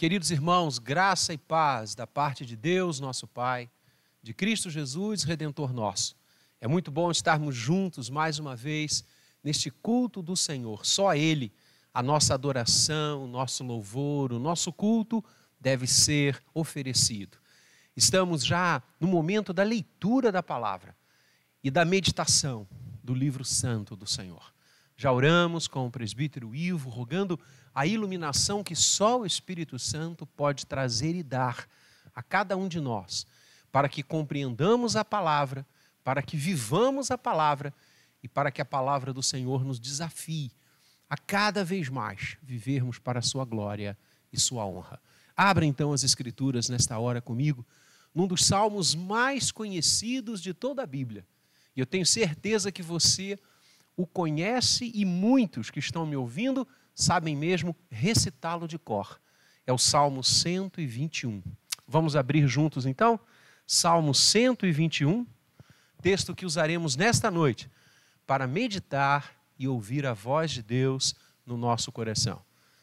Queridos irmãos, graça e paz da parte de Deus, nosso Pai, de Cristo Jesus, redentor nosso. É muito bom estarmos juntos mais uma vez neste culto do Senhor. Só Ele, a nossa adoração, o nosso louvor, o nosso culto deve ser oferecido. Estamos já no momento da leitura da palavra e da meditação do livro santo do Senhor. Já oramos com o presbítero Ivo, rogando a iluminação que só o Espírito Santo pode trazer e dar a cada um de nós, para que compreendamos a palavra, para que vivamos a palavra e para que a palavra do Senhor nos desafie a cada vez mais vivermos para a sua glória e sua honra. Abra então as Escrituras nesta hora comigo, num dos salmos mais conhecidos de toda a Bíblia. E eu tenho certeza que você o conhece e muitos que estão me ouvindo sabem mesmo recitá-lo de cor. É o Salmo 121. Vamos abrir juntos então? Salmo 121, texto que usaremos nesta noite para meditar e ouvir a voz de Deus no nosso coração.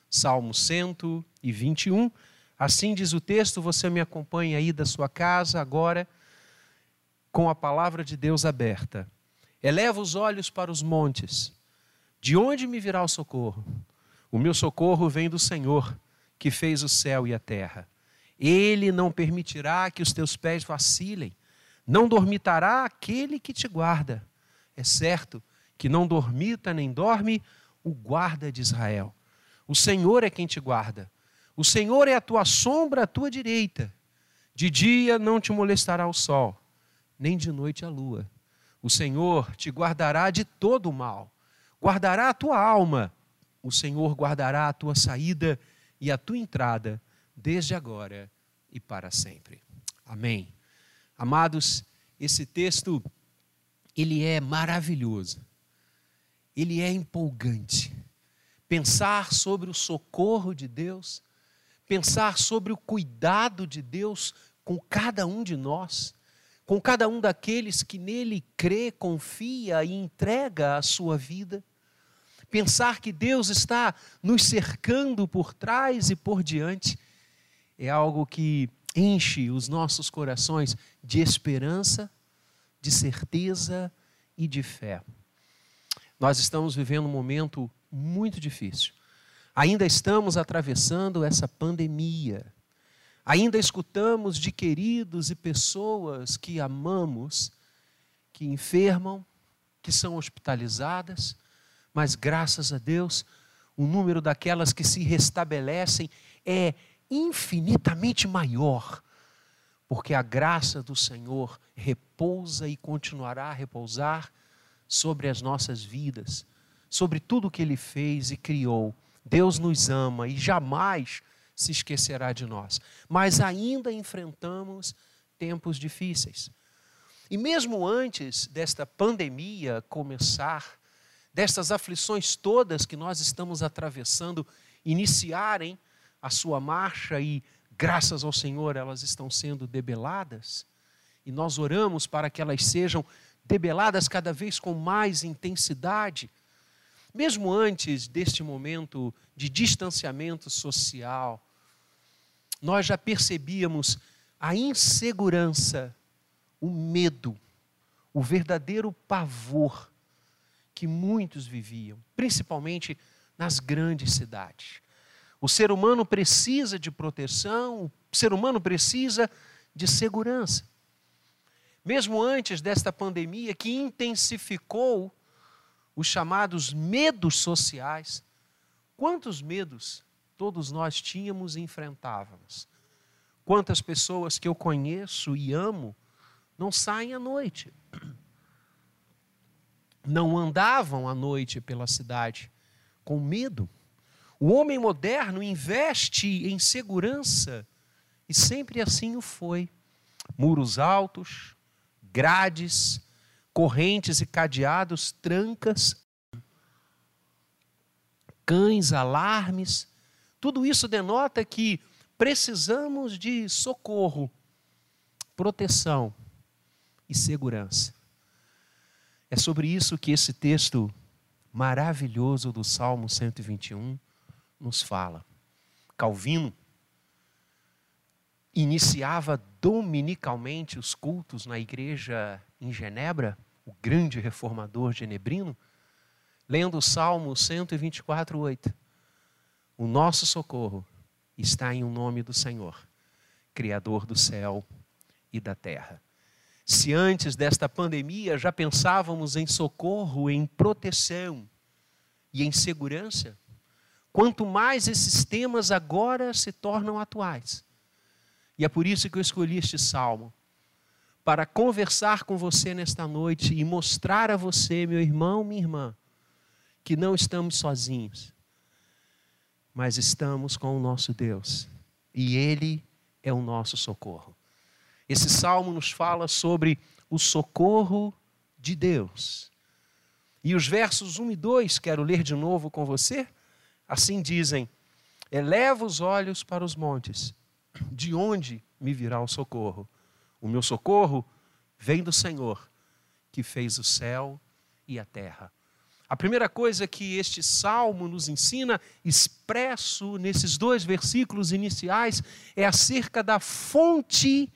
Salmo 121. Assim diz o texto, você me acompanha aí da sua casa agora com a palavra de Deus aberta. Eleva os olhos para os montes. De onde me virá o socorro? O meu socorro vem do Senhor, que fez o céu e a terra. Ele não permitirá que os teus pés vacilem, não dormitará aquele que te guarda. É certo que não dormita nem dorme o guarda de Israel. O Senhor é quem te guarda. O Senhor é a tua sombra à tua direita. De dia não te molestará o sol, nem de noite a lua. O Senhor te guardará de todo o mal, guardará a tua alma o Senhor guardará a tua saída e a tua entrada, desde agora e para sempre. Amém. Amados, esse texto, ele é maravilhoso, ele é empolgante. Pensar sobre o socorro de Deus, pensar sobre o cuidado de Deus com cada um de nós, com cada um daqueles que nele crê, confia e entrega a sua vida pensar que Deus está nos cercando por trás e por diante, é algo que enche os nossos corações de esperança, de certeza e de fé. Nós estamos vivendo um momento muito difícil. Ainda estamos atravessando essa pandemia. Ainda escutamos de queridos e pessoas que amamos que enfermam, que são hospitalizadas, mas graças a Deus, o número daquelas que se restabelecem é infinitamente maior, porque a graça do Senhor repousa e continuará a repousar sobre as nossas vidas, sobre tudo que Ele fez e criou. Deus nos ama e jamais se esquecerá de nós, mas ainda enfrentamos tempos difíceis. E mesmo antes desta pandemia começar, destas aflições todas que nós estamos atravessando iniciarem a sua marcha e, graças ao Senhor, elas estão sendo debeladas. E nós oramos para que elas sejam debeladas cada vez com mais intensidade. Mesmo antes deste momento de distanciamento social, nós já percebíamos a insegurança, o medo, o verdadeiro pavor que muitos viviam, principalmente nas grandes cidades. O ser humano precisa de proteção, o ser humano precisa de segurança. Mesmo antes desta pandemia que intensificou os chamados medos sociais, quantos medos todos nós tínhamos e enfrentávamos? Quantas pessoas que eu conheço e amo não saem à noite? Não andavam à noite pela cidade com medo. O homem moderno investe em segurança e sempre assim o foi. Muros altos, grades, correntes e cadeados, trancas, cães, alarmes. Tudo isso denota que precisamos de socorro, proteção e segurança. É sobre isso que esse texto maravilhoso do Salmo 121 nos fala. Calvino, iniciava dominicalmente os cultos na igreja em Genebra, o grande reformador genebrino, lendo o Salmo 124, 8. O nosso socorro está em o um nome do Senhor, Criador do céu e da terra. Se antes desta pandemia já pensávamos em socorro, em proteção e em segurança, quanto mais esses temas agora se tornam atuais. E é por isso que eu escolhi este salmo para conversar com você nesta noite e mostrar a você, meu irmão, minha irmã, que não estamos sozinhos, mas estamos com o nosso Deus e Ele é o nosso socorro. Esse salmo nos fala sobre o socorro de Deus. E os versos 1 e 2, quero ler de novo com você, assim dizem: Eleva os olhos para os montes, de onde me virá o socorro? O meu socorro vem do Senhor, que fez o céu e a terra. A primeira coisa que este salmo nos ensina, expresso nesses dois versículos iniciais, é acerca da fonte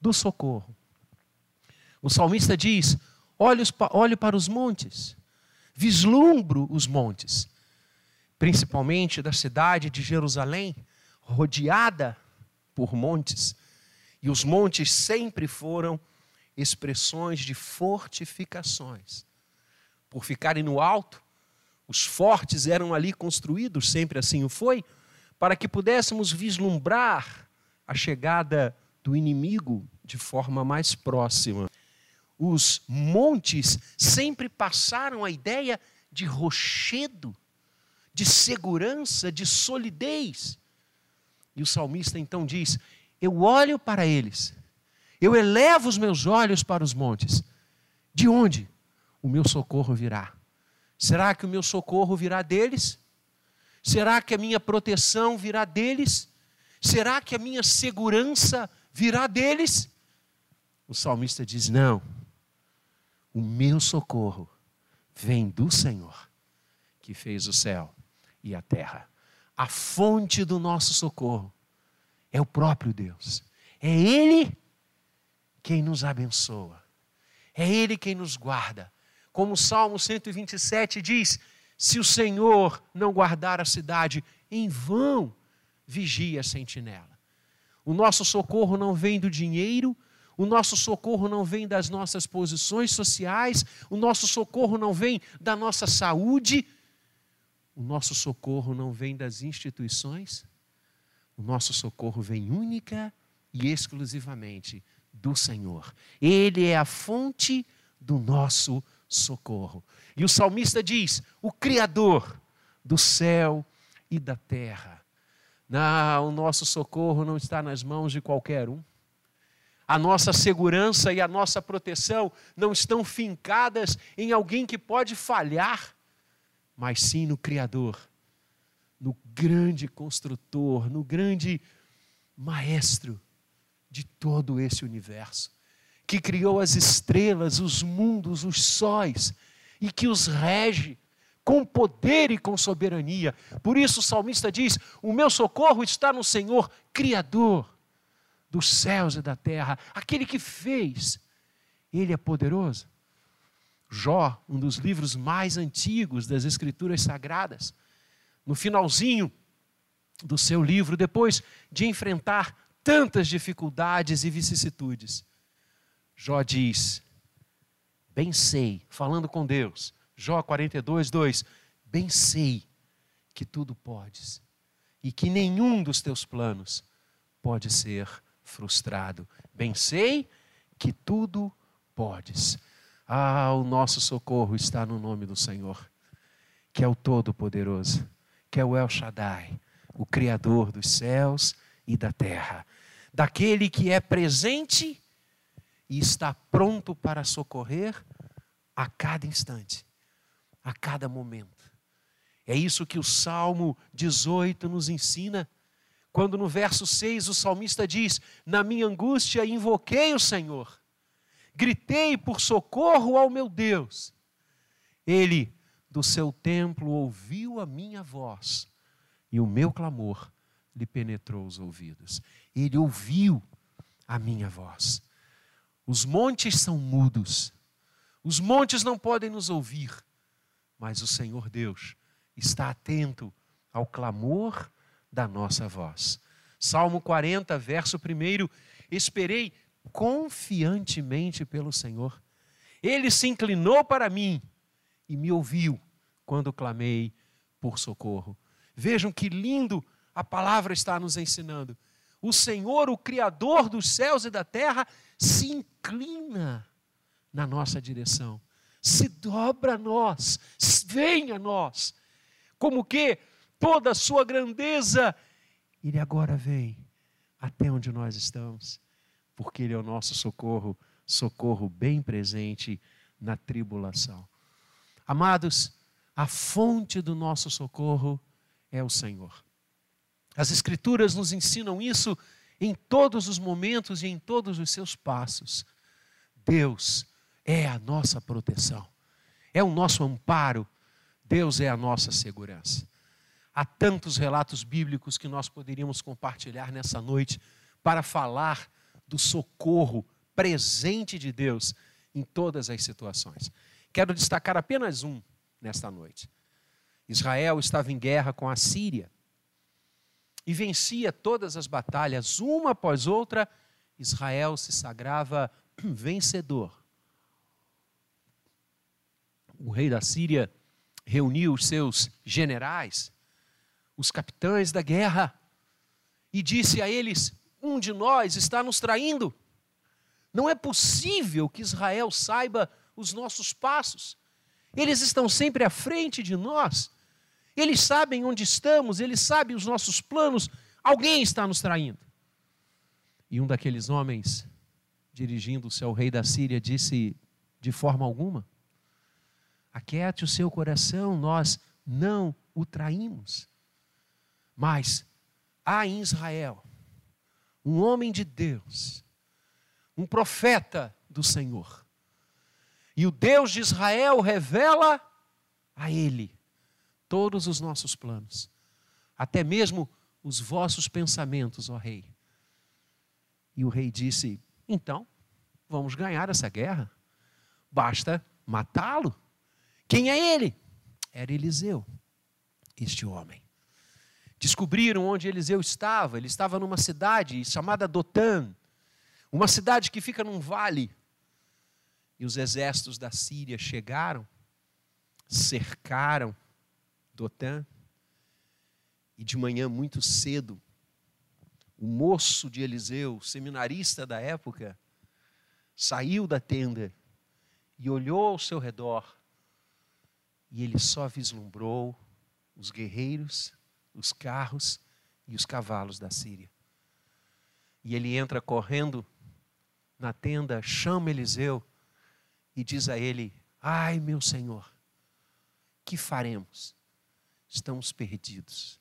do socorro. O salmista diz: olho para os montes, vislumbro os montes, principalmente da cidade de Jerusalém, rodeada por montes. E os montes sempre foram expressões de fortificações. Por ficarem no alto, os fortes eram ali construídos, sempre assim o foi, para que pudéssemos vislumbrar a chegada do inimigo de forma mais próxima. Os montes sempre passaram a ideia de rochedo, de segurança, de solidez. E o salmista então diz: Eu olho para eles eu elevo os meus olhos para os montes. De onde o meu socorro virá? Será que o meu socorro virá deles? Será que a minha proteção virá deles? Será que a minha segurança virá deles? O salmista diz: Não, o meu socorro vem do Senhor, que fez o céu e a terra. A fonte do nosso socorro é o próprio Deus. É Ele quem nos abençoa. É Ele quem nos guarda. Como o Salmo 127 diz: se o Senhor não guardar a cidade, em vão vigia a sentinela. O nosso socorro não vem do dinheiro, o nosso socorro não vem das nossas posições sociais, o nosso socorro não vem da nossa saúde, o nosso socorro não vem das instituições, o nosso socorro vem única e exclusivamente do Senhor. Ele é a fonte do nosso socorro. E o salmista diz: o Criador do céu e da terra. O nosso socorro não está nas mãos de qualquer um. A nossa segurança e a nossa proteção não estão fincadas em alguém que pode falhar, mas sim no Criador, no grande construtor, no grande maestro de todo esse universo, que criou as estrelas, os mundos, os sóis e que os rege com poder e com soberania. Por isso o salmista diz: O meu socorro está no Senhor, Criador dos céus e da terra, aquele que fez. Ele é poderoso. Jó, um dos livros mais antigos das Escrituras Sagradas, no finalzinho do seu livro, depois de enfrentar tantas dificuldades e vicissitudes. Jó diz: Bem sei, falando com Deus, Jó 42, 2: Bem sei que tudo podes e que nenhum dos teus planos pode ser frustrado. Bem sei que tudo podes. Ah, o nosso socorro está no nome do Senhor, que é o Todo-Poderoso, que é o El Shaddai, o Criador dos céus e da terra daquele que é presente e está pronto para socorrer a cada instante, a cada momento. É isso que o Salmo 18 nos ensina, quando no verso 6 o salmista diz: Na minha angústia invoquei o Senhor, gritei por socorro ao meu Deus. Ele, do seu templo, ouviu a minha voz e o meu clamor lhe penetrou os ouvidos. Ele ouviu a minha voz. Os montes são mudos, os montes não podem nos ouvir, mas o Senhor Deus está atento ao clamor da nossa voz. Salmo 40, verso 1: Esperei confiantemente pelo Senhor. Ele se inclinou para mim e me ouviu quando clamei por socorro. Vejam que lindo a palavra está nos ensinando. O Senhor, o Criador dos céus e da terra, se inclina na nossa direção, se dobra a nós, vem a nós, como que toda a sua grandeza, Ele agora vem até onde nós estamos, porque Ele é o nosso socorro, socorro bem presente na tribulação. Amados, a fonte do nosso socorro é o Senhor. As Escrituras nos ensinam isso em todos os momentos e em todos os seus passos. Deus é a nossa proteção, é o nosso amparo, Deus é a nossa segurança. Há tantos relatos bíblicos que nós poderíamos compartilhar nessa noite para falar do socorro presente de Deus em todas as situações. Quero destacar apenas um nesta noite. Israel estava em guerra com a Síria e vencia todas as batalhas, uma após outra, Israel se sagrava vencedor. O rei da Síria reuniu os seus generais, os capitães da guerra, e disse a eles: Um de nós está nos traindo. Não é possível que Israel saiba os nossos passos. Eles estão sempre à frente de nós. Eles sabem onde estamos, eles sabem os nossos planos. Alguém está nos traindo. E um daqueles homens, dirigindo-se ao rei da Síria, disse: De forma alguma, aquiete o seu coração, nós não o traímos. Mas há em Israel um homem de Deus, um profeta do Senhor. E o Deus de Israel revela a ele todos os nossos planos, até mesmo os vossos pensamentos, ó rei. E o rei disse: Então, vamos ganhar essa guerra. Basta matá-lo. Quem é ele? Era Eliseu, este homem. Descobriram onde Eliseu estava. Ele estava numa cidade chamada Dotã, uma cidade que fica num vale. E os exércitos da Síria chegaram, cercaram Dotã, e de manhã muito cedo, o moço de Eliseu, seminarista da época, saiu da tenda e olhou ao seu redor e ele só vislumbrou os guerreiros, os carros e os cavalos da Síria. E ele entra correndo na tenda, chama Eliseu e diz a ele: Ai, meu senhor, que faremos? Estamos perdidos.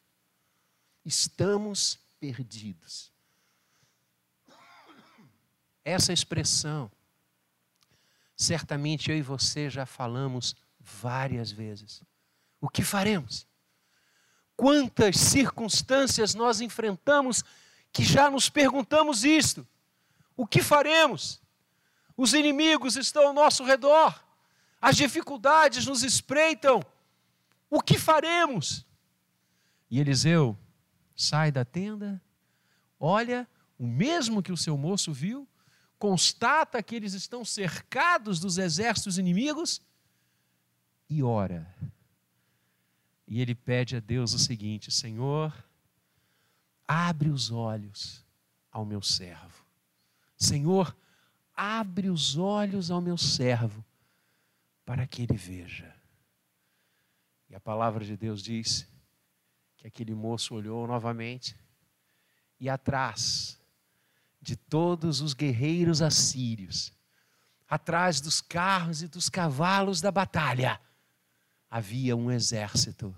Estamos perdidos. Essa expressão, certamente eu e você já falamos várias vezes. O que faremos? Quantas circunstâncias nós enfrentamos que já nos perguntamos isto? O que faremos? Os inimigos estão ao nosso redor, as dificuldades nos espreitam. O que faremos? E Eliseu sai da tenda, olha o mesmo que o seu moço viu, constata que eles estão cercados dos exércitos inimigos e ora. E ele pede a Deus o seguinte: Senhor, abre os olhos ao meu servo. Senhor, abre os olhos ao meu servo, para que ele veja. E a palavra de Deus diz que aquele moço olhou novamente e atrás de todos os guerreiros assírios, atrás dos carros e dos cavalos da batalha, havia um exército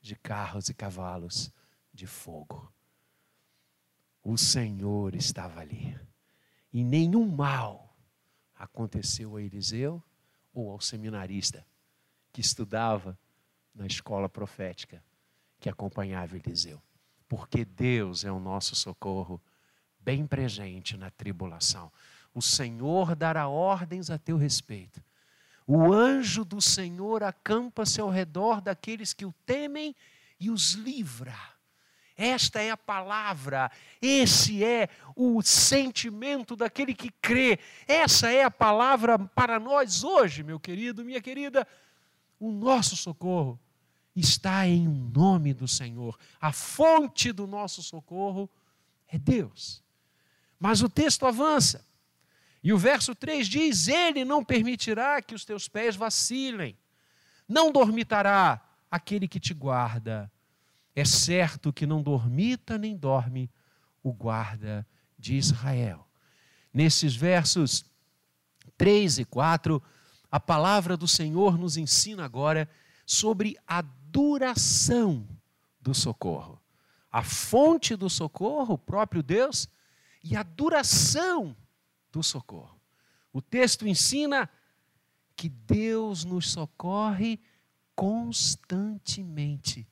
de carros e cavalos de fogo. O Senhor estava ali. E nenhum mal aconteceu a Eliseu ou ao seminarista que estudava na escola profética que acompanhava Eliseu. porque Deus é o nosso socorro, bem presente na tribulação. O Senhor dará ordens a teu respeito. O anjo do Senhor acampa-se ao redor daqueles que o temem e os livra. Esta é a palavra, esse é o sentimento daquele que crê. Essa é a palavra para nós hoje, meu querido, minha querida. O nosso socorro está em nome do Senhor. A fonte do nosso socorro é Deus. Mas o texto avança. E o verso 3 diz: Ele não permitirá que os teus pés vacilem, não dormitará aquele que te guarda. É certo que não dormita nem dorme o guarda de Israel. Nesses versos 3 e 4, a palavra do Senhor nos ensina agora sobre a duração do socorro. A fonte do socorro, o próprio Deus, e a duração do socorro. O texto ensina que Deus nos socorre constantemente.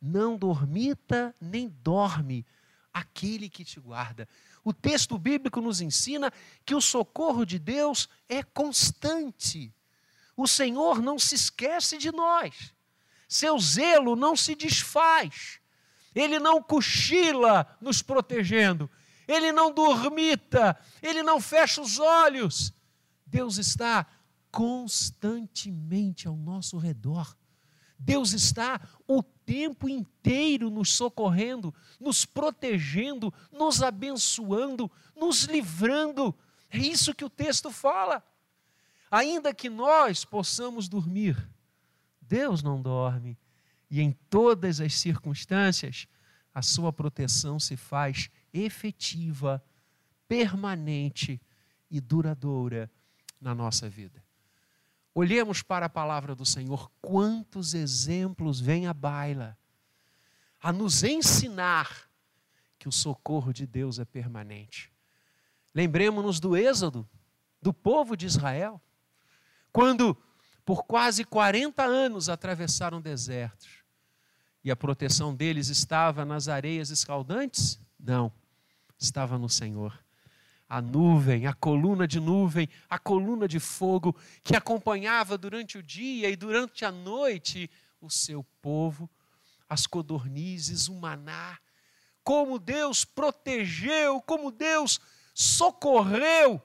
Não dormita nem dorme aquele que te guarda. O texto bíblico nos ensina que o socorro de Deus é constante. O Senhor não se esquece de nós. Seu zelo não se desfaz. Ele não cochila nos protegendo ele não dormita, ele não fecha os olhos. Deus está constantemente ao nosso redor. Deus está o tempo inteiro nos socorrendo, nos protegendo, nos abençoando, nos livrando. É isso que o texto fala. Ainda que nós possamos dormir, Deus não dorme. E em todas as circunstâncias, a sua proteção se faz efetiva, permanente e duradoura na nossa vida. Olhemos para a palavra do Senhor, quantos exemplos vêm à baila a nos ensinar que o socorro de Deus é permanente. Lembremos-nos do Êxodo, do povo de Israel, quando por quase 40 anos atravessaram desertos e a proteção deles estava nas areias escaldantes? Não estava no Senhor. A nuvem, a coluna de nuvem, a coluna de fogo que acompanhava durante o dia e durante a noite o seu povo, as codornizes, o maná. Como Deus protegeu, como Deus socorreu.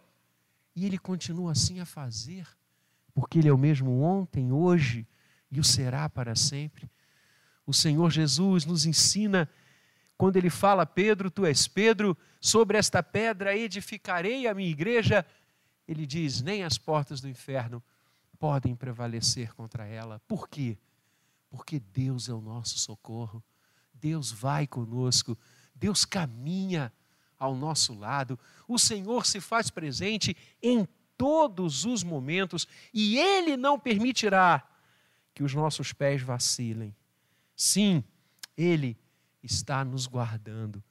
E Ele continua assim a fazer, porque Ele é o mesmo ontem, hoje e o será para sempre. O Senhor Jesus nos ensina quando ele fala, Pedro, tu és Pedro, sobre esta pedra edificarei a minha igreja, ele diz: nem as portas do inferno podem prevalecer contra ela. Por quê? Porque Deus é o nosso socorro, Deus vai conosco, Deus caminha ao nosso lado, o Senhor se faz presente em todos os momentos e Ele não permitirá que os nossos pés vacilem. Sim, Ele está nos guardando.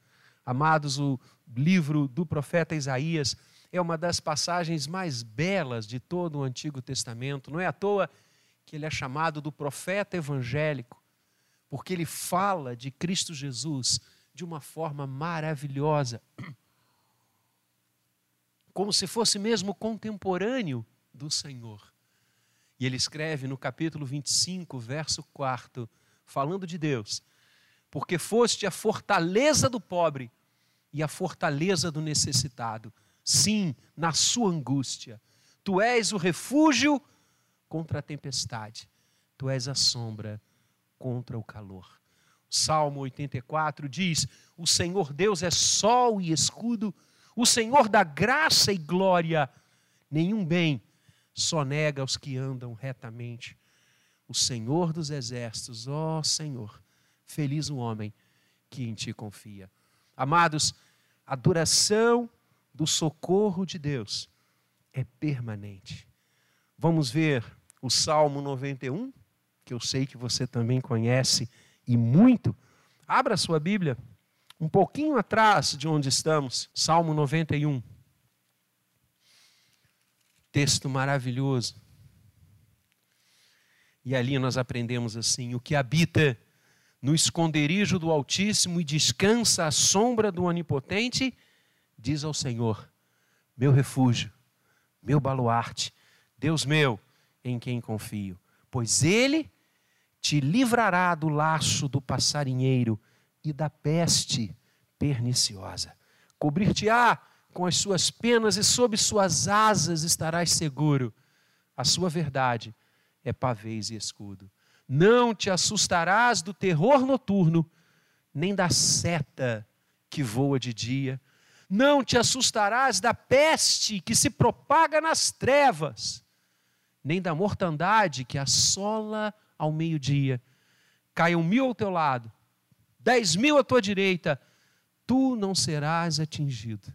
Amados, o livro do profeta Isaías é uma das passagens mais belas de todo o Antigo Testamento. Não é à toa que ele é chamado do profeta evangélico, porque ele fala de Cristo Jesus de uma forma maravilhosa, como se fosse mesmo contemporâneo do Senhor. E ele escreve no capítulo 25, verso 4, falando de Deus: porque foste a fortaleza do pobre e a fortaleza do necessitado. Sim, na sua angústia. Tu és o refúgio contra a tempestade. Tu és a sombra contra o calor. O Salmo 84 diz: O Senhor Deus é sol e escudo, o Senhor dá graça e glória. Nenhum bem só nega aos que andam retamente. O Senhor dos exércitos, ó Senhor, Feliz o homem que em ti confia. Amados, a duração do socorro de Deus é permanente. Vamos ver o Salmo 91, que eu sei que você também conhece e muito. Abra sua Bíblia, um pouquinho atrás de onde estamos, Salmo 91. Texto maravilhoso. E ali nós aprendemos assim: o que habita no esconderijo do Altíssimo e descansa à sombra do Onipotente, diz ao Senhor: Meu refúgio, meu baluarte, Deus meu, em quem confio, pois Ele te livrará do laço do passarinheiro e da peste perniciosa. Cobrir-te-á com as suas penas e sob suas asas estarás seguro. A sua verdade é pavês e escudo. Não te assustarás do terror noturno, nem da seta que voa de dia. Não te assustarás da peste que se propaga nas trevas, nem da mortandade que assola ao meio-dia. Caiam mil ao teu lado, dez mil à tua direita, tu não serás atingido.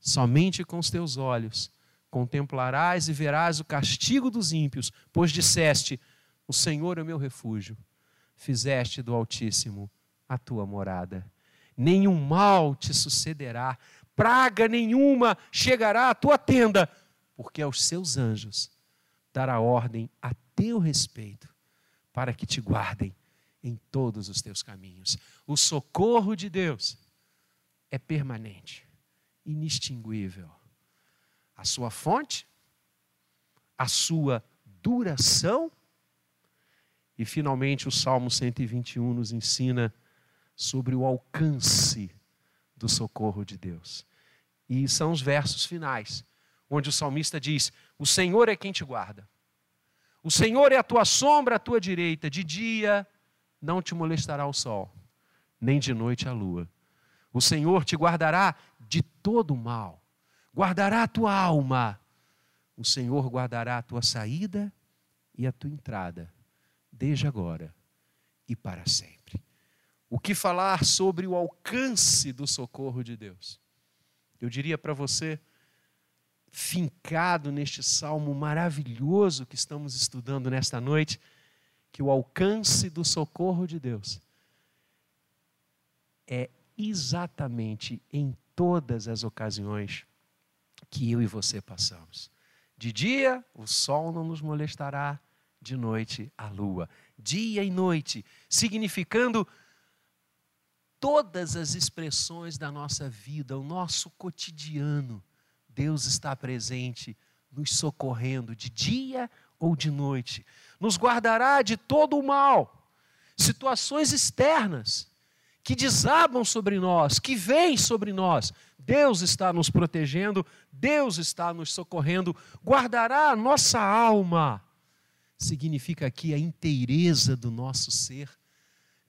Somente com os teus olhos contemplarás e verás o castigo dos ímpios, pois disseste: O Senhor é o meu refúgio. Fizeste do Altíssimo a tua morada. Nenhum mal te sucederá, praga nenhuma chegará à tua tenda, porque aos seus anjos dará ordem a teu respeito, para que te guardem em todos os teus caminhos. O socorro de Deus é permanente, inextinguível. A sua fonte, a sua duração. E finalmente o Salmo 121 nos ensina sobre o alcance do socorro de Deus. E são os versos finais, onde o salmista diz: O Senhor é quem te guarda. O Senhor é a tua sombra à tua direita, de dia não te molestará o sol, nem de noite a lua. O Senhor te guardará de todo mal, guardará a tua alma. O Senhor guardará a tua saída e a tua entrada, desde agora e para sempre. O que falar sobre o alcance do socorro de Deus? Eu diria para você, fincado neste salmo maravilhoso que estamos estudando nesta noite, que o alcance do socorro de Deus é exatamente em todas as ocasiões que eu e você passamos. De dia, o sol não nos molestará, de noite, a lua. Dia e noite, significando todas as expressões da nossa vida, o nosso cotidiano. Deus está presente, nos socorrendo de dia ou de noite. Nos guardará de todo o mal, situações externas que desabam sobre nós, que vêm sobre nós. Deus está nos protegendo, Deus está nos socorrendo, guardará a nossa alma. Significa aqui a inteireza do nosso ser,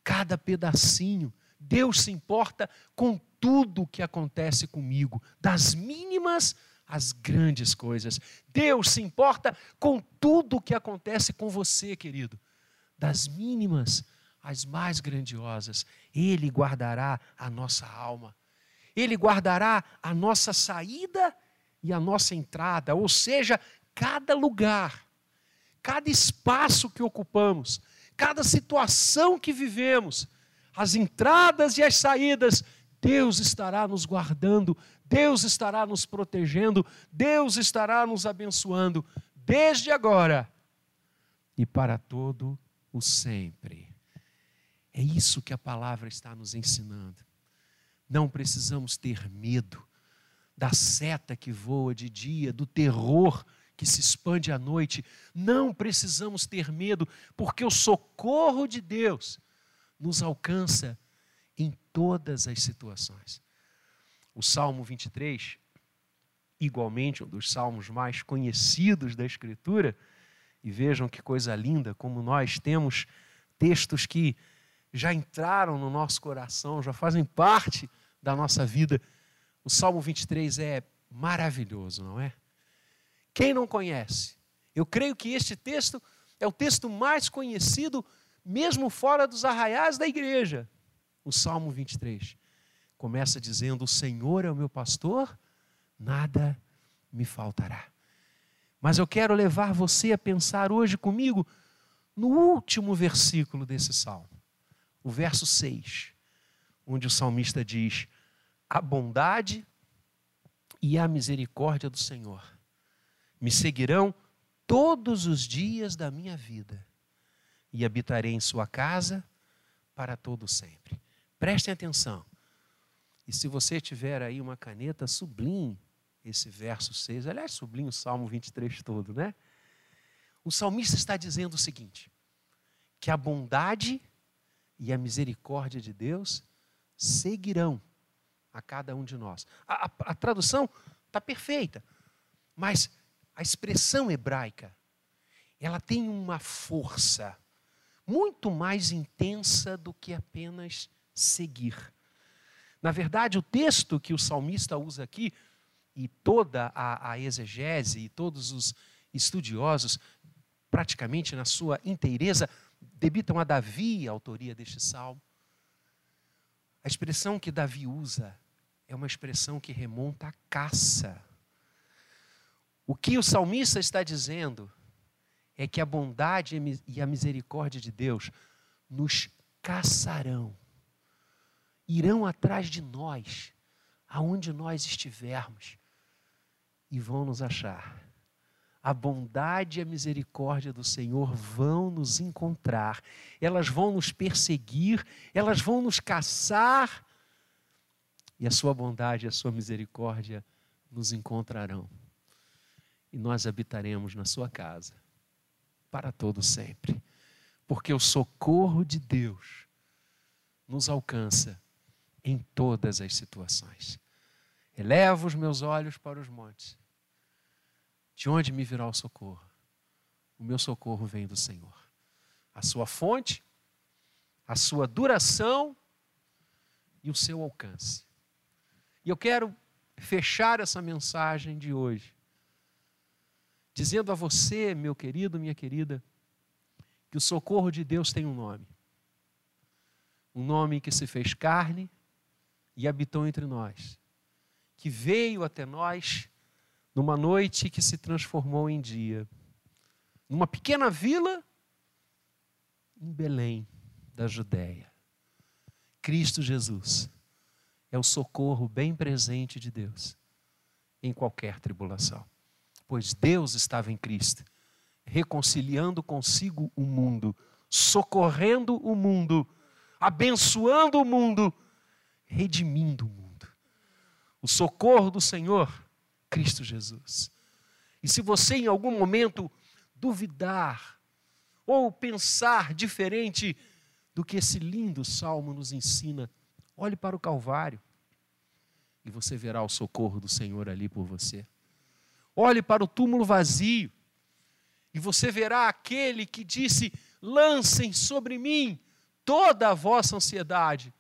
cada pedacinho. Deus se importa com tudo o que acontece comigo, das mínimas às grandes coisas. Deus se importa com tudo o que acontece com você, querido, das mínimas as mais grandiosas. Ele guardará a nossa alma. Ele guardará a nossa saída e a nossa entrada, ou seja, cada lugar, cada espaço que ocupamos, cada situação que vivemos, as entradas e as saídas, Deus estará nos guardando, Deus estará nos protegendo, Deus estará nos abençoando, desde agora e para todo o sempre. É isso que a palavra está nos ensinando. Não precisamos ter medo da seta que voa de dia, do terror que se expande à noite. Não precisamos ter medo, porque o socorro de Deus nos alcança em todas as situações. O Salmo 23, igualmente um dos salmos mais conhecidos da Escritura, e vejam que coisa linda como nós temos textos que já entraram no nosso coração, já fazem parte da nossa vida. O Salmo 23 é maravilhoso, não é? Quem não conhece? Eu creio que este texto é o texto mais conhecido, mesmo fora dos arraiais da igreja. O Salmo 23 começa dizendo: O Senhor é o meu pastor, nada me faltará. Mas eu quero levar você a pensar hoje comigo no último versículo desse salmo o verso 6, onde o salmista diz: A bondade e a misericórdia do Senhor me seguirão todos os dias da minha vida, e habitarei em Sua casa para todo sempre. Prestem atenção. E se você tiver aí uma caneta, sublinhe esse verso 6. Aliás, sublinhe o Salmo 23 todo, né? O salmista está dizendo o seguinte: que a bondade e a misericórdia de Deus seguirão a cada um de nós. A, a, a tradução está perfeita, mas a expressão hebraica ela tem uma força muito mais intensa do que apenas seguir. Na verdade, o texto que o salmista usa aqui, e toda a, a exegese e todos os estudiosos, praticamente na sua inteireza, debitam a Davi a autoria deste salmo. A expressão que Davi usa é uma expressão que remonta à caça. O que o salmista está dizendo é que a bondade e a misericórdia de Deus nos caçarão, irão atrás de nós, aonde nós estivermos, e vão nos achar. A bondade e a misericórdia do Senhor vão nos encontrar, elas vão nos perseguir, elas vão nos caçar, e a sua bondade e a sua misericórdia nos encontrarão. E nós habitaremos na sua casa para todo sempre. Porque o socorro de Deus nos alcança em todas as situações. Elevo os meus olhos para os montes. De onde me virá o socorro? O meu socorro vem do Senhor. A sua fonte, a sua duração e o seu alcance. E eu quero fechar essa mensagem de hoje dizendo a você, meu querido, minha querida, que o socorro de Deus tem um nome. Um nome que se fez carne e habitou entre nós, que veio até nós numa noite que se transformou em dia, numa pequena vila em Belém, da Judéia. Cristo Jesus é o socorro bem presente de Deus em qualquer tribulação pois Deus estava em Cristo, reconciliando consigo o mundo, socorrendo o mundo, abençoando o mundo, redimindo o mundo. O socorro do Senhor, Cristo Jesus. E se você em algum momento duvidar ou pensar diferente do que esse lindo salmo nos ensina, olhe para o Calvário e você verá o socorro do Senhor ali por você. Olhe para o túmulo vazio e você verá aquele que disse: Lancem sobre mim toda a vossa ansiedade,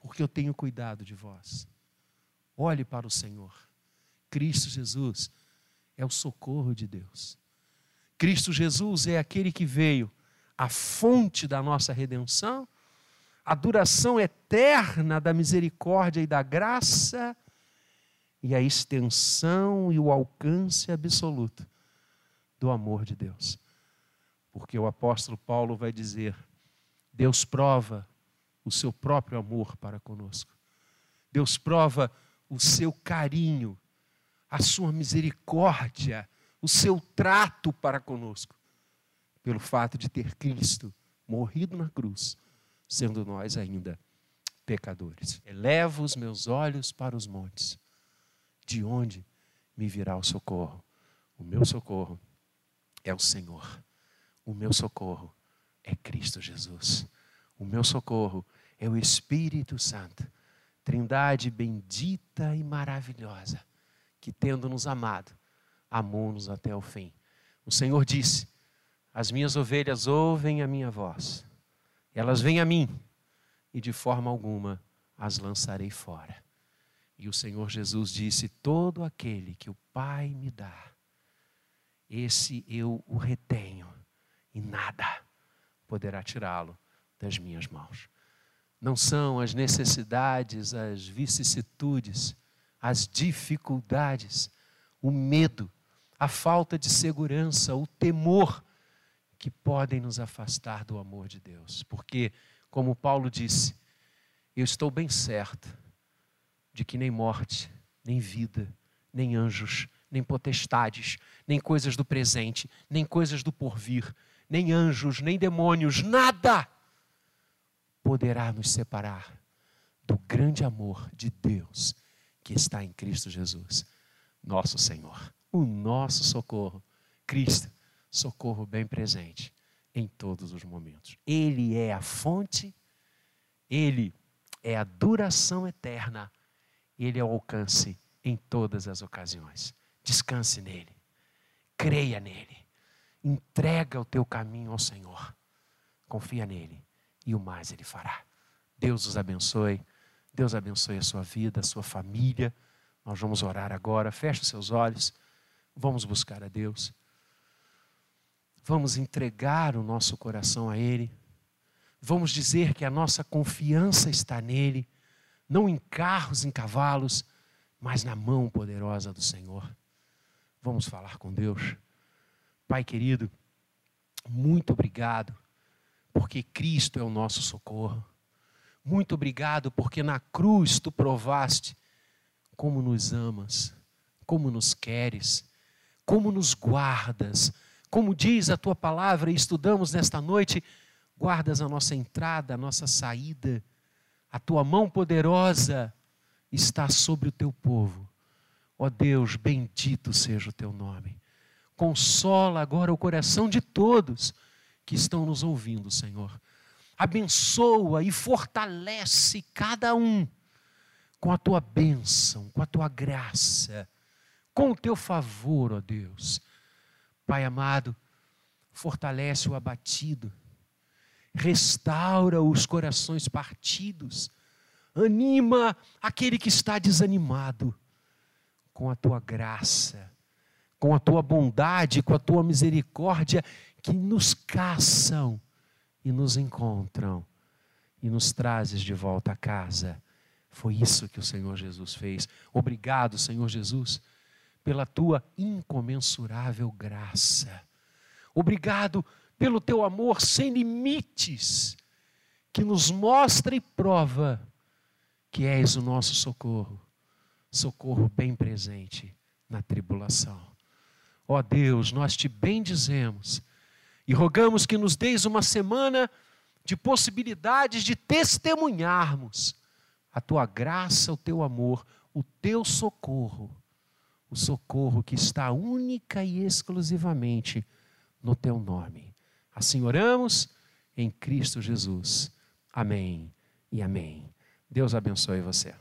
porque eu tenho cuidado de vós. Olhe para o Senhor. Cristo Jesus é o socorro de Deus. Cristo Jesus é aquele que veio, a fonte da nossa redenção, a duração eterna da misericórdia e da graça e a extensão e o alcance absoluto do amor de Deus. Porque o apóstolo Paulo vai dizer: Deus prova o seu próprio amor para conosco. Deus prova o seu carinho, a sua misericórdia, o seu trato para conosco, pelo fato de ter Cristo morrido na cruz, sendo nós ainda pecadores. Elevo os meus olhos para os montes de onde me virá o socorro? O meu socorro é o Senhor. O meu socorro é Cristo Jesus. O meu socorro é o Espírito Santo. Trindade bendita e maravilhosa, que tendo nos amado, amou-nos até o fim. O Senhor disse: As minhas ovelhas ouvem a minha voz, elas vêm a mim, e de forma alguma as lançarei fora. E o Senhor Jesus disse: Todo aquele que o Pai me dá, esse eu o retenho, e nada poderá tirá-lo das minhas mãos. Não são as necessidades, as vicissitudes, as dificuldades, o medo, a falta de segurança, o temor que podem nos afastar do amor de Deus. Porque, como Paulo disse, eu estou bem certo de que nem morte, nem vida, nem anjos, nem potestades, nem coisas do presente, nem coisas do porvir, nem anjos, nem demônios, nada poderá nos separar do grande amor de Deus que está em Cristo Jesus, nosso Senhor, o nosso socorro. Cristo, socorro bem presente em todos os momentos. Ele é a fonte, ele é a duração eterna, ele é o alcance em todas as ocasiões. Descanse nele, creia nele, entrega o teu caminho ao Senhor, confia nele e o mais ele fará. Deus os abençoe, Deus abençoe a sua vida, a sua família. Nós vamos orar agora, feche os seus olhos, vamos buscar a Deus. Vamos entregar o nosso coração a Ele. Vamos dizer que a nossa confiança está nele, não em carros, em cavalos, mas na mão poderosa do Senhor. Vamos falar com Deus. Pai querido, muito obrigado, porque Cristo é o nosso socorro. Muito obrigado, porque na cruz tu provaste como nos amas, como nos queres, como nos guardas. Como diz a tua palavra e estudamos nesta noite, guardas a nossa entrada, a nossa saída. A tua mão poderosa está sobre o teu povo. Ó Deus, bendito seja o teu nome. Consola agora o coração de todos que estão nos ouvindo, Senhor. Abençoa e fortalece cada um com a tua bênção, com a tua graça, com o teu favor, ó Deus. Pai amado, fortalece o abatido, restaura os corações partidos, anima aquele que está desanimado com a tua graça, com a tua bondade, com a tua misericórdia que nos caçam e nos encontram e nos trazes de volta a casa. Foi isso que o Senhor Jesus fez. Obrigado, Senhor Jesus, pela tua incomensurável graça. Obrigado pelo teu amor sem limites, que nos mostra e prova que és o nosso socorro, socorro bem presente na tribulação. Ó Deus, nós te bendizemos e rogamos que nos deis uma semana de possibilidades de testemunharmos a tua graça, o teu amor, o teu socorro, o socorro que está única e exclusivamente no teu nome. Assim oramos em Cristo Jesus. Amém e amém. Deus abençoe você.